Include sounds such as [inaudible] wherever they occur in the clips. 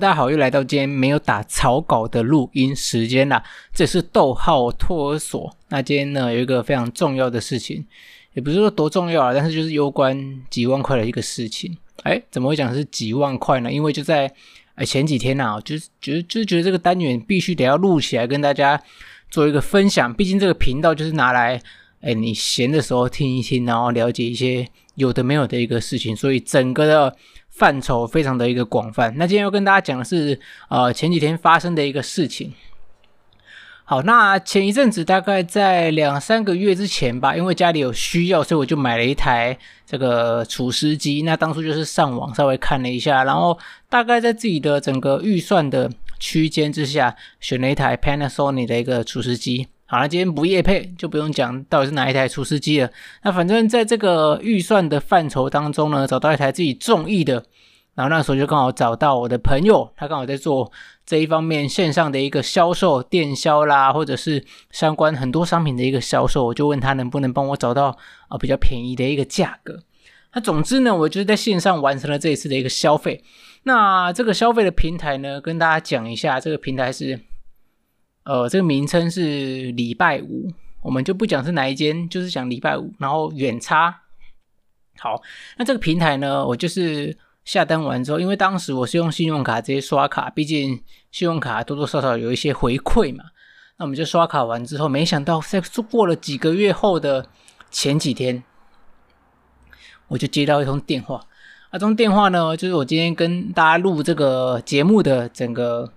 大家好，又来到今天没有打草稿的录音时间啦。这是逗号托儿所。那今天呢，有一个非常重要的事情，也不是说多重要啊，但是就是攸关几万块的一个事情。哎，怎么会讲是几万块呢？因为就在哎前几天呐，就是觉得就是觉得这个单元必须得要录起来跟大家做一个分享。毕竟这个频道就是拿来哎你闲的时候听一听，然后了解一些有的没有的一个事情，所以整个的。范畴非常的一个广泛。那今天要跟大家讲的是，呃，前几天发生的一个事情。好，那前一阵子大概在两三个月之前吧，因为家里有需要，所以我就买了一台这个除湿机。那当初就是上网稍微看了一下，然后大概在自己的整个预算的区间之下，选了一台 Panasonic 的一个除湿机。好了，今天不夜配，就不用讲到底是哪一台除湿机了。那反正在这个预算的范畴当中呢，找到一台自己中意的，然后那时候就刚好找到我的朋友，他刚好在做这一方面线上的一个销售、电销啦，或者是相关很多商品的一个销售，我就问他能不能帮我找到啊、比较便宜的一个价格。那总之呢，我就是在线上完成了这一次的一个消费。那这个消费的平台呢，跟大家讲一下，这个平台是。呃，这个名称是礼拜五，我们就不讲是哪一间，就是讲礼拜五，然后远差。好，那这个平台呢，我就是下单完之后，因为当时我是用信用卡直接刷卡，毕竟信用卡多多少少有一些回馈嘛。那我们就刷卡完之后，没想到在过了几个月后的前几天，我就接到一通电话。那通电话呢，就是我今天跟大家录这个节目的整个。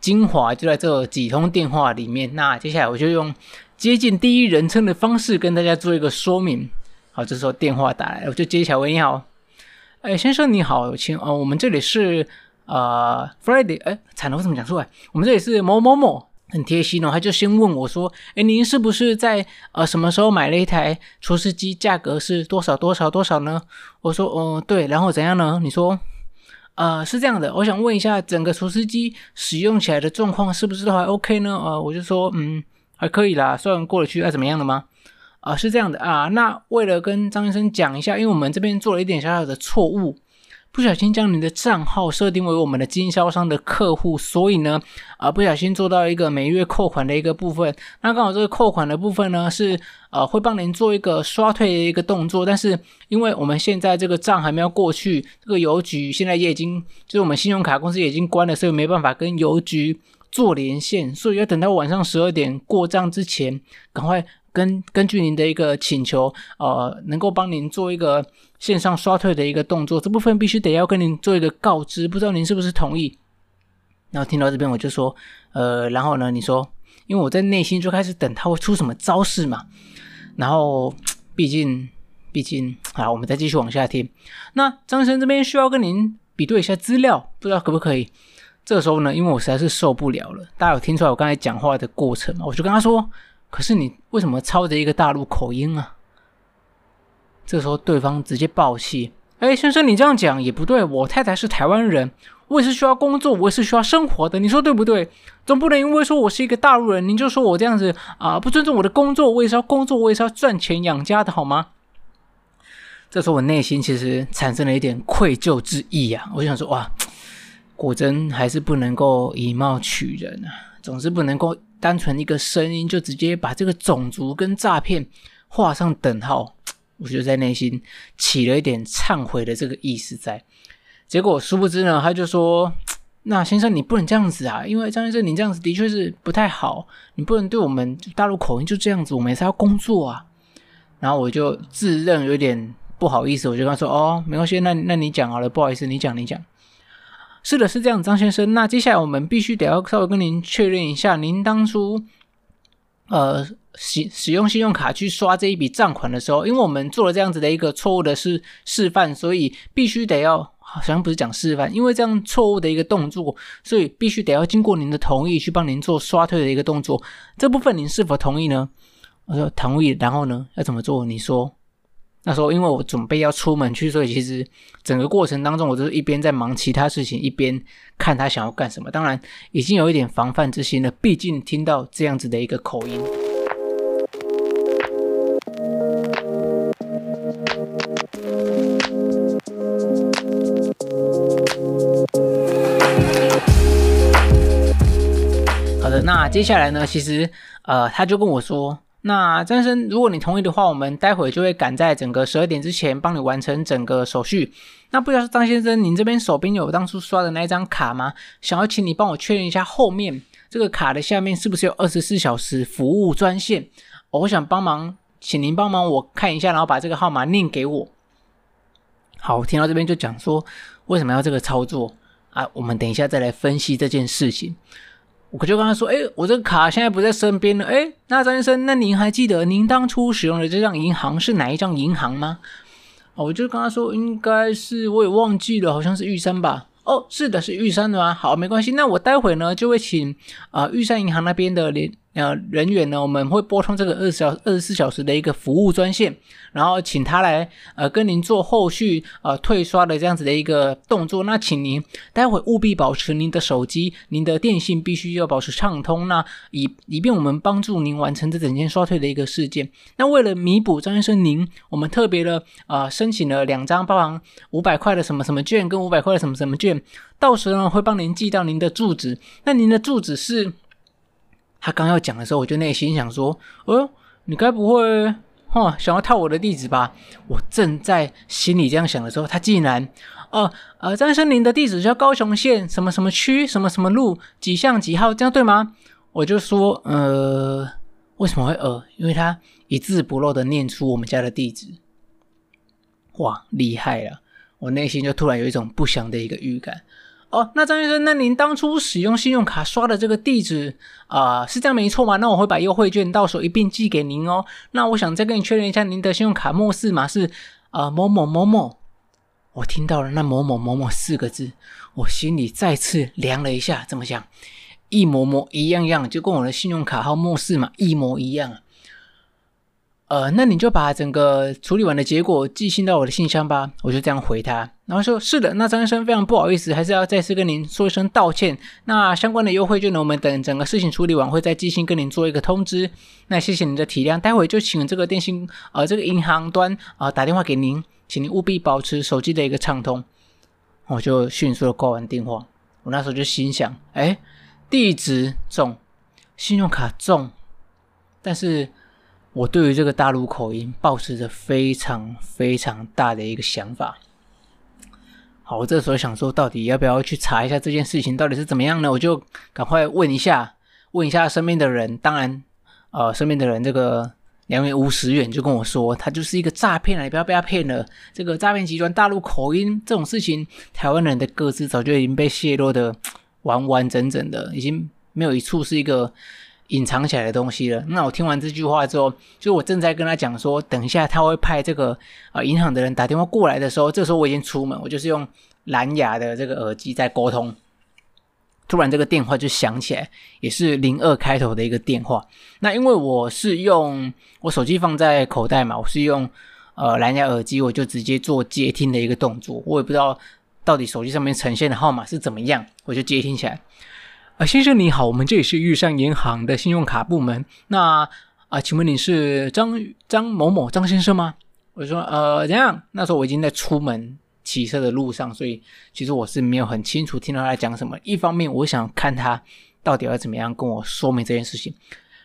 精华就在这几通电话里面。那接下来我就用接近第一人称的方式跟大家做一个说明。好，这时候电话打来，我就接起来。喂，你好，哎，先生你好，请哦，我们这里是呃，Friday，哎，惨了，我怎么讲出来？我们这里是某某某，很贴心哦。他就先问我说，哎，您是不是在呃什么时候买了一台除湿机？价格是多少多少多少呢？我说，哦、对，然后怎样呢？你说。呃，是这样的，我想问一下，整个除湿机使用起来的状况是不是都还 OK 呢？呃，我就说，嗯，还可以啦，虽然过得去，那、啊、怎么样的吗？啊、是这样的啊，那为了跟张先生讲一下，因为我们这边做了一点小小的错误。不小心将你的账号设定为我们的经销商的客户，所以呢，啊、不小心做到一个每月扣款的一个部分。那刚好这个扣款的部分呢，是呃会帮您做一个刷退的一个动作。但是因为我们现在这个账还没有过去，这个邮局现在也已经就是我们信用卡公司也已经关了，所以没办法跟邮局做连线，所以要等到晚上十二点过账之前，赶快。根根据您的一个请求，呃，能够帮您做一个线上刷退的一个动作，这部分必须得要跟您做一个告知，不知道您是不是同意？然后听到这边我就说，呃，然后呢，你说，因为我在内心就开始等他会出什么招式嘛，然后毕竟毕竟，啊，我们再继续往下听。那张生这边需要跟您比对一下资料，不知道可不可以？这个时候呢，因为我实在是受不了了，大家有听出来我刚才讲话的过程吗？我就跟他说。可是你为什么操着一个大陆口音啊？这时候对方直接爆气：“哎，先生，你这样讲也不对。我太太是台湾人，我也是需要工作，我也是需要生活的。你说对不对？总不能因为说我是一个大陆人，您就说我这样子啊，不尊重我的工作。我也是要工作，我也是要赚钱养家的，好吗？”这时候我内心其实产生了一点愧疚之意啊！我想说，哇，果真还是不能够以貌取人啊，总是不能够。单纯一个声音就直接把这个种族跟诈骗画上等号，我就在内心起了一点忏悔的这个意思在。结果殊不知呢，他就说：“那先生你不能这样子啊，因为张先生你这样子的确是不太好，你不能对我们大陆口音就这样子，我们也是要工作啊。”然后我就自认有点不好意思，我就跟他说：“哦，没关系，那那你讲好了，不好意思，你讲你讲。”是的，是这样，张先生。那接下来我们必须得要稍微跟您确认一下，您当初呃使使用信用卡去刷这一笔账款的时候，因为我们做了这样子的一个错误的示示范，所以必须得要好像不是讲示范，因为这样错误的一个动作，所以必须得要经过您的同意去帮您做刷退的一个动作。这部分您是否同意呢？我说同意，然后呢要怎么做？你说。那时候因为我准备要出门去所以其实整个过程当中我就是一边在忙其他事情一边看他想要干什么。当然已经有一点防范之心了毕竟听到这样子的一个口音。好的那接下来呢其实呃他就跟我说那张先生，如果你同意的话，我们待会就会赶在整个十二点之前帮你完成整个手续。那不知道张先生，您这边手边有当初刷的那一张卡吗？想要请你帮我确认一下，后面这个卡的下面是不是有二十四小时服务专线？我想帮忙，请您帮忙我看一下，然后把这个号码念给我。好，我听到这边就讲说，为什么要这个操作啊？我们等一下再来分析这件事情。我就跟他说，哎，我这个卡现在不在身边了。哎，那张先生，那您还记得您当初使用的这张银行是哪一张银行吗？哦我就跟他说，应该是我也忘记了，好像是玉山吧。哦，是的，是玉山的吗？好，没关系，那我待会呢就会请啊、玉山银行那边的联。呃，人员呢，我们会拨通这个二十小二十四小时的一个服务专线，然后请他来呃跟您做后续呃退刷的这样子的一个动作。那请您待会务必保持您的手机、您的电信必须要保持畅通，那以以便我们帮助您完成这整件刷退的一个事件。那为了弥补张先生您，我们特别的呃申请了两张包含五百块的什么什么券跟五百块的什么什么券，到时候呢会帮您寄到您的住址。那您的住址是？他刚要讲的时候，我就内心想说：“哦，你该不会哈想要套我的地址吧？”我正在心里这样想的时候，他竟然，哦呃，张先生，您的地址叫高雄县什么什么区什么什么路几巷几号，这样对吗？我就说：“呃，为什么会呃？因为他一字不漏的念出我们家的地址。”哇，厉害了！我内心就突然有一种不祥的一个预感。哦，那张先生，那您当初使用信用卡刷的这个地址啊、是这样没错吗？那我会把优惠券到手一并寄给您哦。那我想再跟你确认一下，您的信用卡末四码是啊、某某某某。我听到了那某某某某四个字，我心里再次凉了一下。怎么讲？一模模一样样，就跟我的信用卡号末四码一模一样。呃，那你就把整个处理完的结果寄信到我的信箱吧。我就这样回他，然后说：“是的，那张先生非常不好意思，还是要再次跟您说一声道歉。那相关的优惠券呢，我们等整个事情处理完，会再寄信跟您做一个通知。那谢谢您的体谅，待会就请这个电信呃这个银行端啊、呃、打电话给您，请您务必保持手机的一个畅通。”我就迅速的挂完电话。我那时候就心想：“哎，地址中，信用卡中，但是。”我对于这个大陆口音抱持着非常非常大的一个想法。好，我这时候想说，到底要不要去查一下这件事情到底是怎么样呢？我就赶快问一下，问一下身边的人。当然，呃，身边的人这个两元五十元就跟我说，他就是一个诈骗啊，你不要被他骗了。这个诈骗集团大陆口音这种事情，台湾人的各自早就已经被泄露的 [tsk] 完完整整的，已经没有一处是一个。隐藏起来的东西了。那我听完这句话之后，就我正在跟他讲说，等一下他会派这个啊银行的人打电话过来的时候，这时候我已经出门，我就是用蓝牙的这个耳机在沟通。突然这个电话就响起来，也是零二开头的一个电话。那因为我是用我手机放在口袋嘛，我是用呃蓝牙耳机，我就直接做接听的一个动作。我也不知道到底手机上面呈现的号码是怎么样，我就接听起来。啊，先生你好，我们这里是玉山银行的信用卡部门。那啊，请问你是张张某某张先生吗？我说呃，怎样？那时候我已经在出门骑车的路上，所以其实我是没有很清楚听到他讲什么。一方面，我想看他到底要怎么样跟我说明这件事情。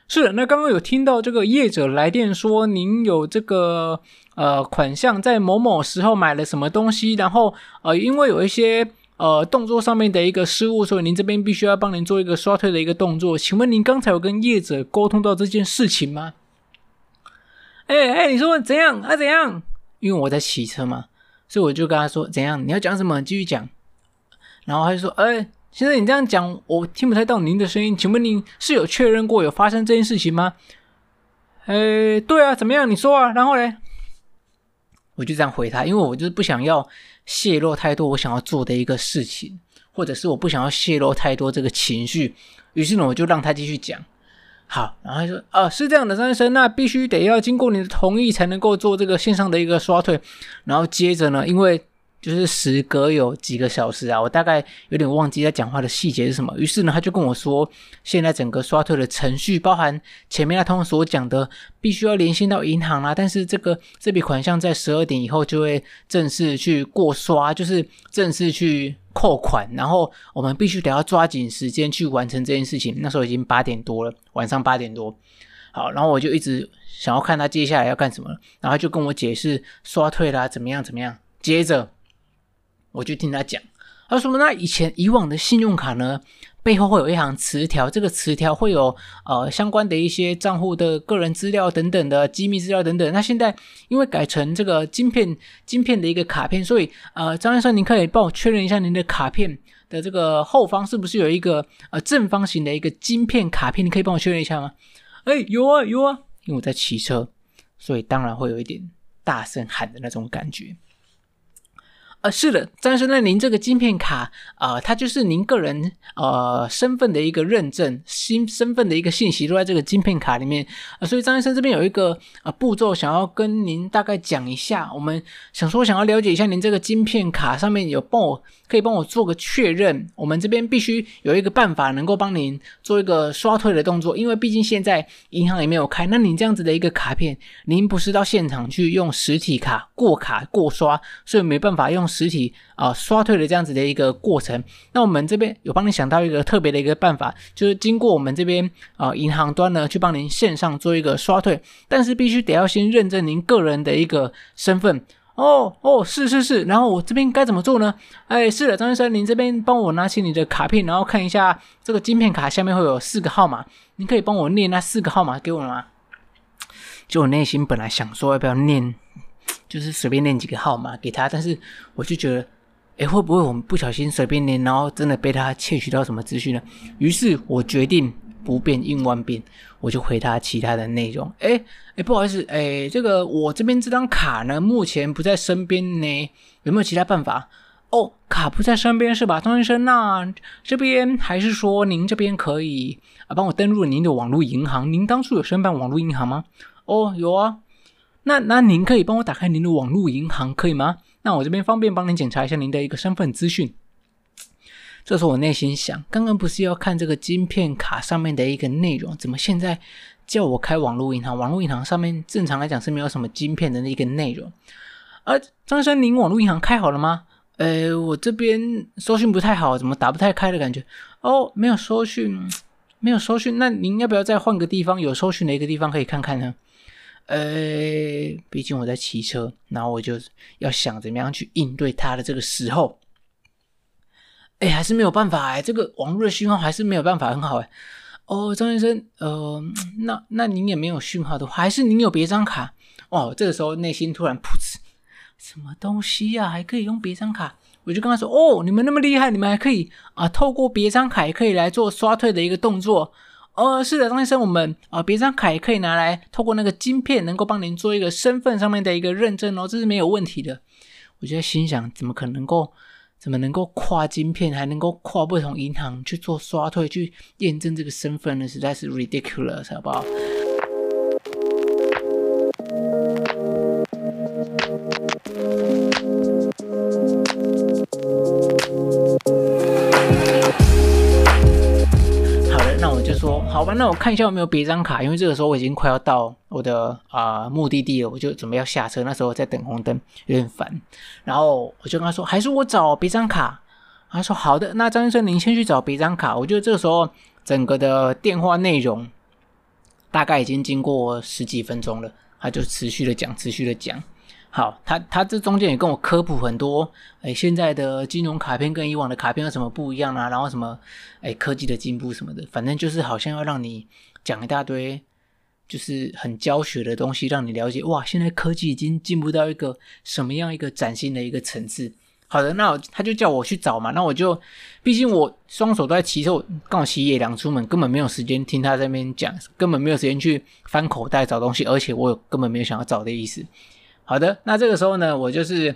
是，那刚刚有听到这个业者来电说，您有这个呃款项在某某时候买了什么东西，然后呃，因为有一些。呃，动作上面的一个失误，所以您这边必须要帮您做一个刷退的一个动作。请问您刚才有跟业者沟通到这件事情吗？哎哎，你说怎样啊？怎样？因为我在骑车嘛，所以我就跟他说怎样？你要讲什么？继续讲。然后他就说：“哎，先生，你这样讲，我听不太到您的声音。请问您是有确认过有发生这件事情吗？”哎，对啊，怎么样？你说啊。然后嘞，我就这样回他，因为我就是不想要。泄露太多我想要做的一个事情，或者是我不想要泄露太多这个情绪，于是呢，我就让他继续讲。好，然后他说：“啊，是这样的，张先生，那必须得要经过你的同意才能够做这个线上的一个刷退。”然后接着呢，因为就是时隔有几个小时啊，我大概有点忘记他讲话的细节是什么。于是呢，他就跟我说，现在整个刷退的程序，包含前面他通常所讲的，必须要连线到银行啦、啊。但是这个这笔款项在十二点以后就会正式去过刷，就是正式去扣款，然后我们必须得要抓紧时间去完成这件事情。那时候已经八点多了，晚上八点多。好，然后我就一直想要看他接下来要干什么，然后就跟我解释刷退啦，怎么样怎么样。接着。我就听他讲，他说：“那以前以往的信用卡呢，背后会有一行磁条，这个磁条会有呃相关的一些账户的个人资料等等的机密资料等等。那现在因为改成这个晶片晶片的一个卡片，所以呃，张先生，您可以帮我确认一下您的卡片的这个后方是不是有一个呃正方形的一个晶片卡片？你可以帮我确认一下吗？哎，有啊有啊，因为我在骑车，所以当然会有一点大声喊的那种感觉。”呃，是的，张先生，那您这个晶片卡啊、呃，它就是您个人呃身份的一个认证，新身份的一个信息都在这个晶片卡里面啊、所以张先生这边有一个、呃、步骤，想要跟您大概讲一下。我们想说，想要了解一下您这个晶片卡上面有帮我可以帮我做个确认。我们这边必须有一个办法能够帮您做一个刷退的动作，因为毕竟现在银行也没有开。那您这样子的一个卡片，您不是到现场去用实体卡过卡过刷，所以没办法用。实体啊、刷退的这样子的一个过程，那我们这边有帮你想到一个特别的一个办法，就是经过我们这边啊、银行端呢去帮您线上做一个刷退，但是必须得要先认证您个人的一个身份。哦哦，是是是，然后我这边该怎么做呢？哎，是的，张先生，您这边帮我拿起你的卡片，然后看一下这个晶片卡下面会有四个号码，您可以帮我念那四个号码给我吗？就我内心本来想说要不要念。就是随便念几个号码给他，但是我就觉得，诶，会不会我们不小心随便念，然后真的被他窃取到什么资讯呢？于是我决定不变应万变，我就回他其他的内容。诶诶，不好意思，诶，这个我这边这张卡呢，目前不在身边呢，有没有其他办法？哦，卡不在身边是吧，张先生？那这边还是说您这边可以啊，帮我登录您的网络银行？您当初有申办网络银行吗？哦，有啊。那那您可以帮我打开您的网络银行，可以吗？那我这边方便帮您检查一下您的一个身份资讯。这时候我内心想，刚刚不是要看这个晶片卡上面的一个内容，怎么现在叫我开网络银行？网络银行上面正常来讲是没有什么晶片的那个内容。呃，张先生，您网络银行开好了吗？呃，我这边收讯不太好，怎么打不太开的感觉？哦，没有收讯，没有收讯。那您要不要再换个地方有收讯的一个地方可以看看呢？呃，毕竟我在骑车，然后我就要想怎么样去应对他的这个时候，哎，还是没有办法哎，这个网络的信号还是没有办法很好哎。哦，张先生，呃，那那您也没有讯号的话，还是您有别张卡？哦，这个时候内心突然噗嗤，什么东西呀？还可以用别张卡？我就跟他说，哦，你们那么厉害，你们还可以啊，透过别张卡也可以来做刷退的一个动作。哦，是的，张先生，我们啊，别张卡也可以拿来透过那个晶片，能够帮您做一个身份上面的一个认证哦，这是没有问题的。我就在心想，怎么可能够，怎么能够跨晶片，还能够跨不同银行去做刷退，去验证这个身份呢？实在是 ridiculous，好不好？好吧，那我看一下有没有别张卡，因为这个时候我已经快要到我的啊、目的地了，我就准备要下车。那时候在等红灯，有点烦。然后我就跟他说，还是我找别张卡。他说好的，那张先生您先去找别张卡。我觉得这个时候整个的电话内容大概已经经过十几分钟了，他就持续的讲，持续的讲。好，他他这中间也跟我科普很多，哎，现在的金融卡片跟以往的卡片有什么不一样啊？然后什么，哎，科技的进步什么的，反正就是好像要让你讲一大堆，就是很教学的东西，让你了解哇，现在科技已经进步到一个什么样一个崭新的一个层次。好的，那他就叫我去找嘛，那我就，毕竟我双手都在骑车，刚好骑野狼出门，根本没有时间听他在边讲，根本没有时间去翻口袋找东西，而且我根本没有想要找的意思。好的，那这个时候呢，我就是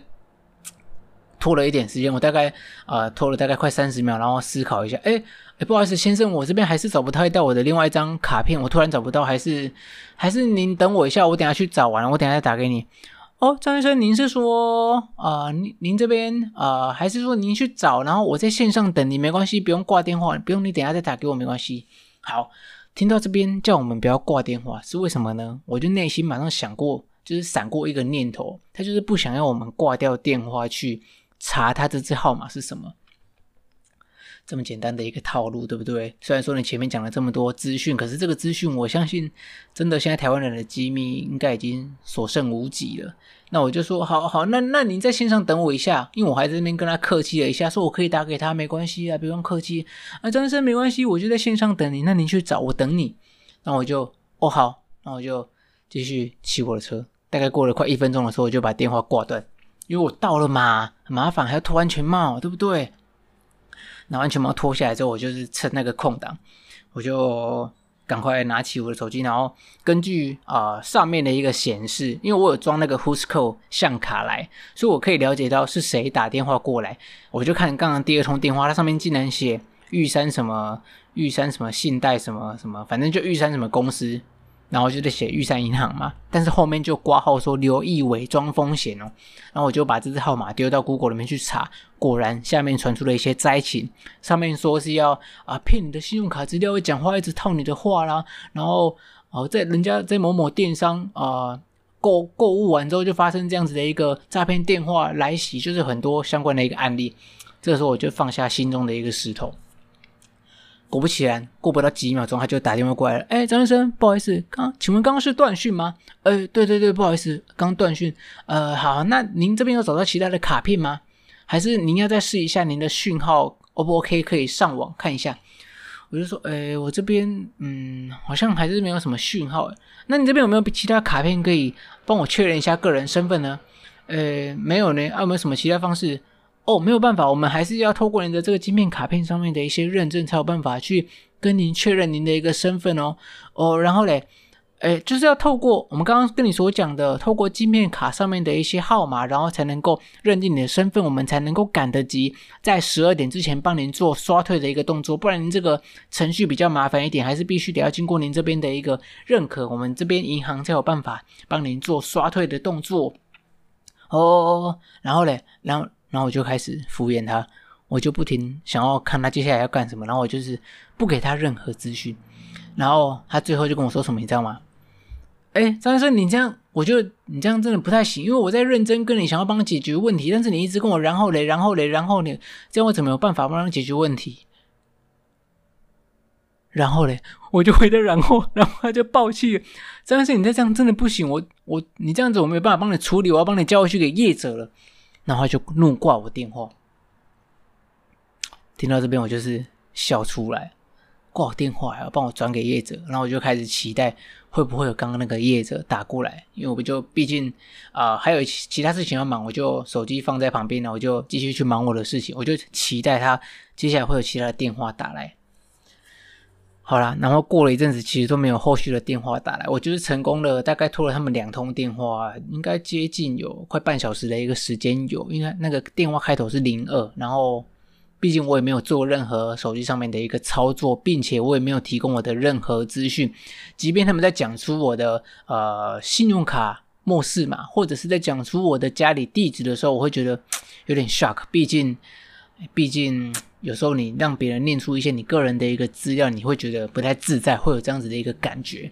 拖了一点时间，我大概呃拖了大概快三十秒，然后思考一下，诶诶，不好意思，先生，我这边还是找不太到我的另外一张卡片，我突然找不到，还是还是您等我一下，我等下去找完，我等下再打给你。哦，张先生，您是说啊、您您这边啊、还是说您去找，然后我在线上等你，没关系，不用挂电话，不用你等下再打给我，没关系。好，听到这边叫我们不要挂电话，是为什么呢？我就内心马上想过，就是闪过一个念头，他就是不想要我们挂掉电话去查他这支号码是什么。这么简单的一个套路，对不对？虽然说你前面讲了这么多资讯，可是这个资讯，我相信真的现在台湾人的机密应该已经所剩无几了。那我就说，好好，那那您在线上等我一下，因为我还在那边跟他客气了一下，说我可以打给他，没关系啊，不用客气啊，张医生没关系，我就在线上等你，那您去找我等你。那我就哦好，那我就继续骑我的车。大概过了快一分钟的时候，我就把电话挂断，因为我到了嘛，很麻烦，还要脱安全帽，对不对？拿安全帽脱下来之后，我就是趁那个空档，我就赶快拿起我的手机，然后根据啊、上面的一个显示，因为我有装那个 Whoscall 相卡来，所以我可以了解到是谁打电话过来。我就看刚刚第二通电话，它上面竟然写玉山什么玉山什么信贷什么什么，反正就玉山什么公司。然后就在写玉山银行嘛，但是后面就挂号说留意伪装风险哦。然后我就把这支号码丢到 Google 里面去查，果然下面传出了一些灾情，上面说是要啊骗你的信用卡资料，会讲话一直套你的话啦。然后哦、在人家在某某电商啊购购物完之后，就发生这样子的一个诈骗电话来袭，就是很多相关的一个案例。这时候我就放下心中的一个石头。果不其然，过不到几秒钟，他就打电话过来了。哎，张先生，不好意思，刚请问刚刚是断讯吗？呃，对对对，不好意思，刚断讯。呃，好，那您这边有找到其他的卡片吗？还是您要再试一下您的讯号 O 不 OK？可以上网看一下。我就说，哎，我这边嗯，好像还是没有什么讯号。那你这边有没有其他卡片可以帮我确认一下个人身份呢？呃，没有呢。啊，有没有什么其他方式？哦，没有办法，我们还是要透过您的这个晶片卡片上面的一些认证，才有办法去跟您确认您的一个身份哦。哦，然后嘞，诶，就是要透过我们刚刚跟你所讲的，透过晶片卡上面的一些号码，然后才能够认定你的身份，我们才能够赶得及在十二点之前帮您做刷退的一个动作。不然您这个程序比较麻烦一点，还是必须得要经过您这边的一个认可，我们这边银行才有办法帮您做刷退的动作。哦，然后嘞，然后。然后我就开始敷衍他，我就不停想要看他接下来要干什么，然后我就是不给他任何资讯，然后他最后就跟我说什么，你知道吗？哎，张先生，你这样，我觉得你这样真的不太行，因为我在认真跟你想要帮你解决问题，但是你一直跟我然后嘞，然后嘞，然后嘞，这样我怎么有办法帮你解决问题？然后嘞，我就回的然后，然后他就爆气，张先生，你再这样真的不行，我我你这样子我没有办法帮你处理，我要帮你交回去给业者了。然后就怒挂我电话，听到这边我就是笑出来，挂我电话还要帮我转给业者，然后我就开始期待会不会有刚刚那个业者打过来，因为我就毕竟啊、还有其他事情要忙，我就手机放在旁边了，我就继续去忙我的事情，我就期待他接下来会有其他的电话打来。好啦，然后过了一阵子，其实都没有后续的电话打来。我就是成功了，大概拖了他们两通电话，应该接近有快半小时的一个时间有。因为那个电话开头是零二，然后毕竟我也没有做任何手机上面的一个操作，并且我也没有提供我的任何资讯。即便他们在讲出我的呃信用卡末世嘛，或者是在讲出我的家里地址的时候，我会觉得有点 shock。毕竟，毕竟。有时候你让别人念出一些你个人的一个资料，你会觉得不太自在，会有这样子的一个感觉。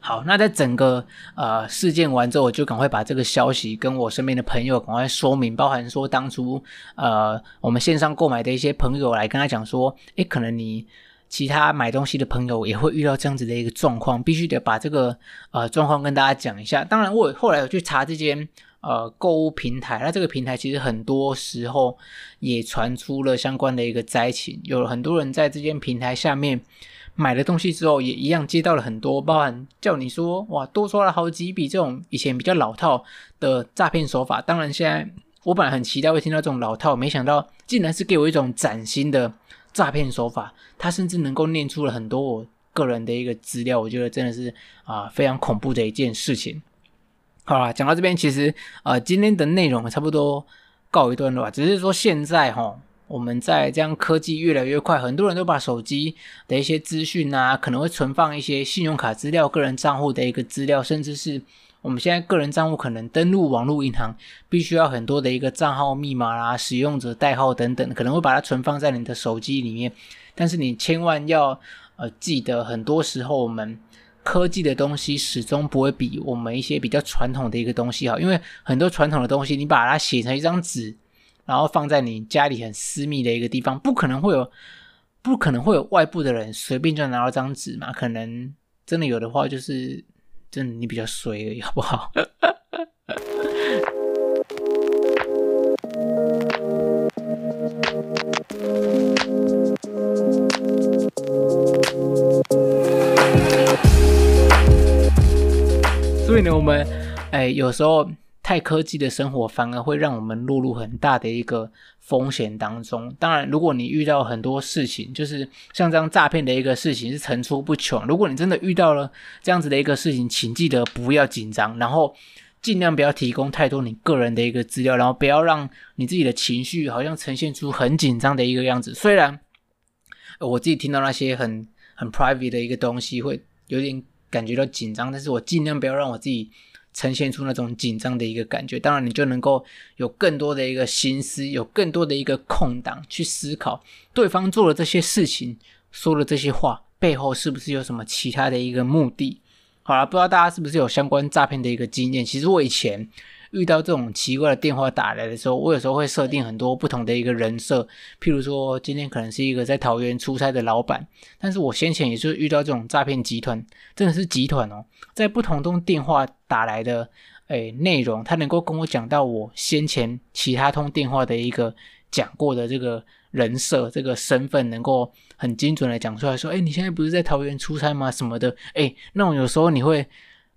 好，那在整个呃事件完之后，我就赶快把这个消息跟我身边的朋友赶快说明，包含说当初呃我们线上购买的一些朋友来跟他讲说，诶，可能你其他买东西的朋友也会遇到这样子的一个状况，必须得把这个呃状况跟大家讲一下。当然，我后来有去查这间。呃，购物平台，那这个平台其实很多时候也传出了相关的一个灾情，有很多人在这间平台下面买了东西之后，也一样接到了很多，包含叫你说哇，多刷了好几笔这种以前比较老套的诈骗手法。当然，现在我本来很期待会听到这种老套，没想到竟然是给我一种崭新的诈骗手法，他甚至能够念出了很多我个人的一个资料，我觉得真的是啊、非常恐怖的一件事情。好啦，讲到这边，其实呃，今天的内容差不多告一段落。只是说现在哈，我们在这样科技越来越快，很多人都把手机的一些资讯啊，可能会存放一些信用卡资料、个人账户的一个资料，甚至是我们现在个人账户可能登录网络银行，必须要很多的一个账号密码啦、使用者代号等等，可能会把它存放在你的手机里面。但是你千万要呃记得，很多时候我们科技的东西始终不会比我们一些比较传统的一个东西好，因为很多传统的东西，你把它写成一张纸，然后放在你家里很私密的一个地方，不可能会有，不可能会有外部的人随便就拿到张纸嘛。可能真的有的话，就是真的你比较衰而已，好不好？所以呢，我们哎，有时候太科技的生活反而会让我们落入很大的一个风险当中。当然，如果你遇到很多事情，就是像这样诈骗的一个事情是层出不穷。如果你真的遇到了这样子的一个事情，请记得不要紧张，然后尽量不要提供太多你个人的一个资料，然后不要让你自己的情绪好像呈现出很紧张的一个样子。虽然我自己听到那些很很 private 的一个东西，会有点。感觉到紧张，但是我尽量不要让我自己呈现出那种紧张的一个感觉。当然，你就能够有更多的一个心思，有更多的一个空档去思考对方做了这些事情，说了这些话背后是不是有什么其他的一个目的。好了，不知道大家是不是有相关诈骗的一个经验？其实我以前。遇到这种奇怪的电话打来的时候，我有时候会设定很多不同的一个人设，譬如说今天可能是一个在桃园出差的老板，但是我先前也是遇到这种诈骗集团，真的是集团哦，在不同通电话打来的诶内容，他能够跟我讲到我先前其他通电话的一个讲过的这个人设、这个身份，能够很精准的讲出来说，诶，你现在不是在桃园出差吗？什么的，诶，那种有时候你会。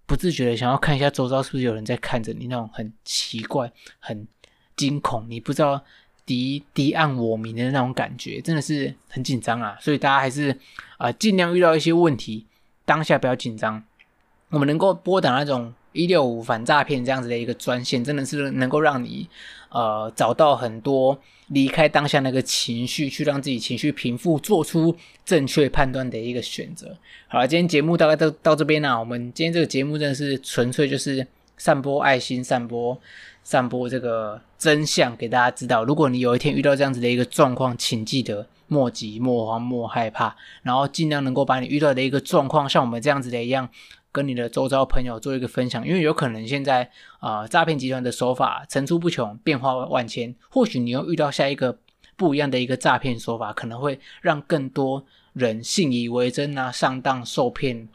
不自觉的想要看一下周遭是不是有人在看着你，那种很奇怪、很惊恐，你不知道敌敌暗我明的那种感觉，真的是很紧张啊！所以大家还是啊，尽量遇到一些问题，当下不要紧张。我们能够拨打那种一六五反诈骗这样子的一个专线，真的是能够让你呃找到很多。离开当下那个情绪，去让自己情绪平复，做出正确判断的一个选择。好了，今天节目大概到到这边啦。我们今天这个节目真的是纯粹就是散播爱心，散播散播这个真相给大家知道。如果你有一天遇到这样子的一个状况，请记得莫急、莫慌、莫害怕，然后尽量能够把你遇到的一个状况，像我们这样子的一样。跟你的周遭朋友做一个分享，因为有可能现在啊，诈骗集团的手法层出不穷，变化万千。或许你又遇到下一个不一样的一个诈骗手法，可能会让更多人信以为真啊，上当受骗。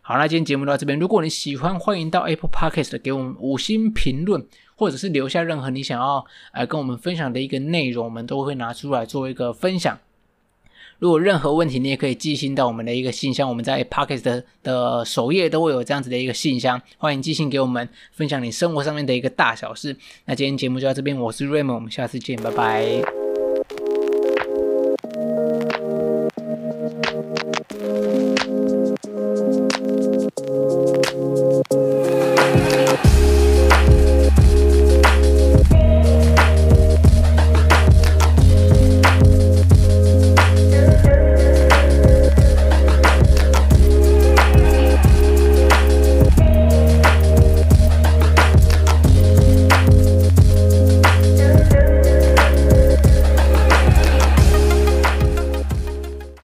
好，那今天节目到这边，如果你喜欢，欢迎到 Apple Podcast 给我们五星评论，或者是留下任何你想要来跟我们分享的一个内容，我们都会拿出来做一个分享。如果任何问题，你也可以寄信到我们的一个信箱，我们在 Podcast 的的首页都会有这样子的一个信箱，欢迎寄信给我们，分享你生活上面的一个大小事。那今天节目就到这边，我是 Raymond，我们下次见，拜拜。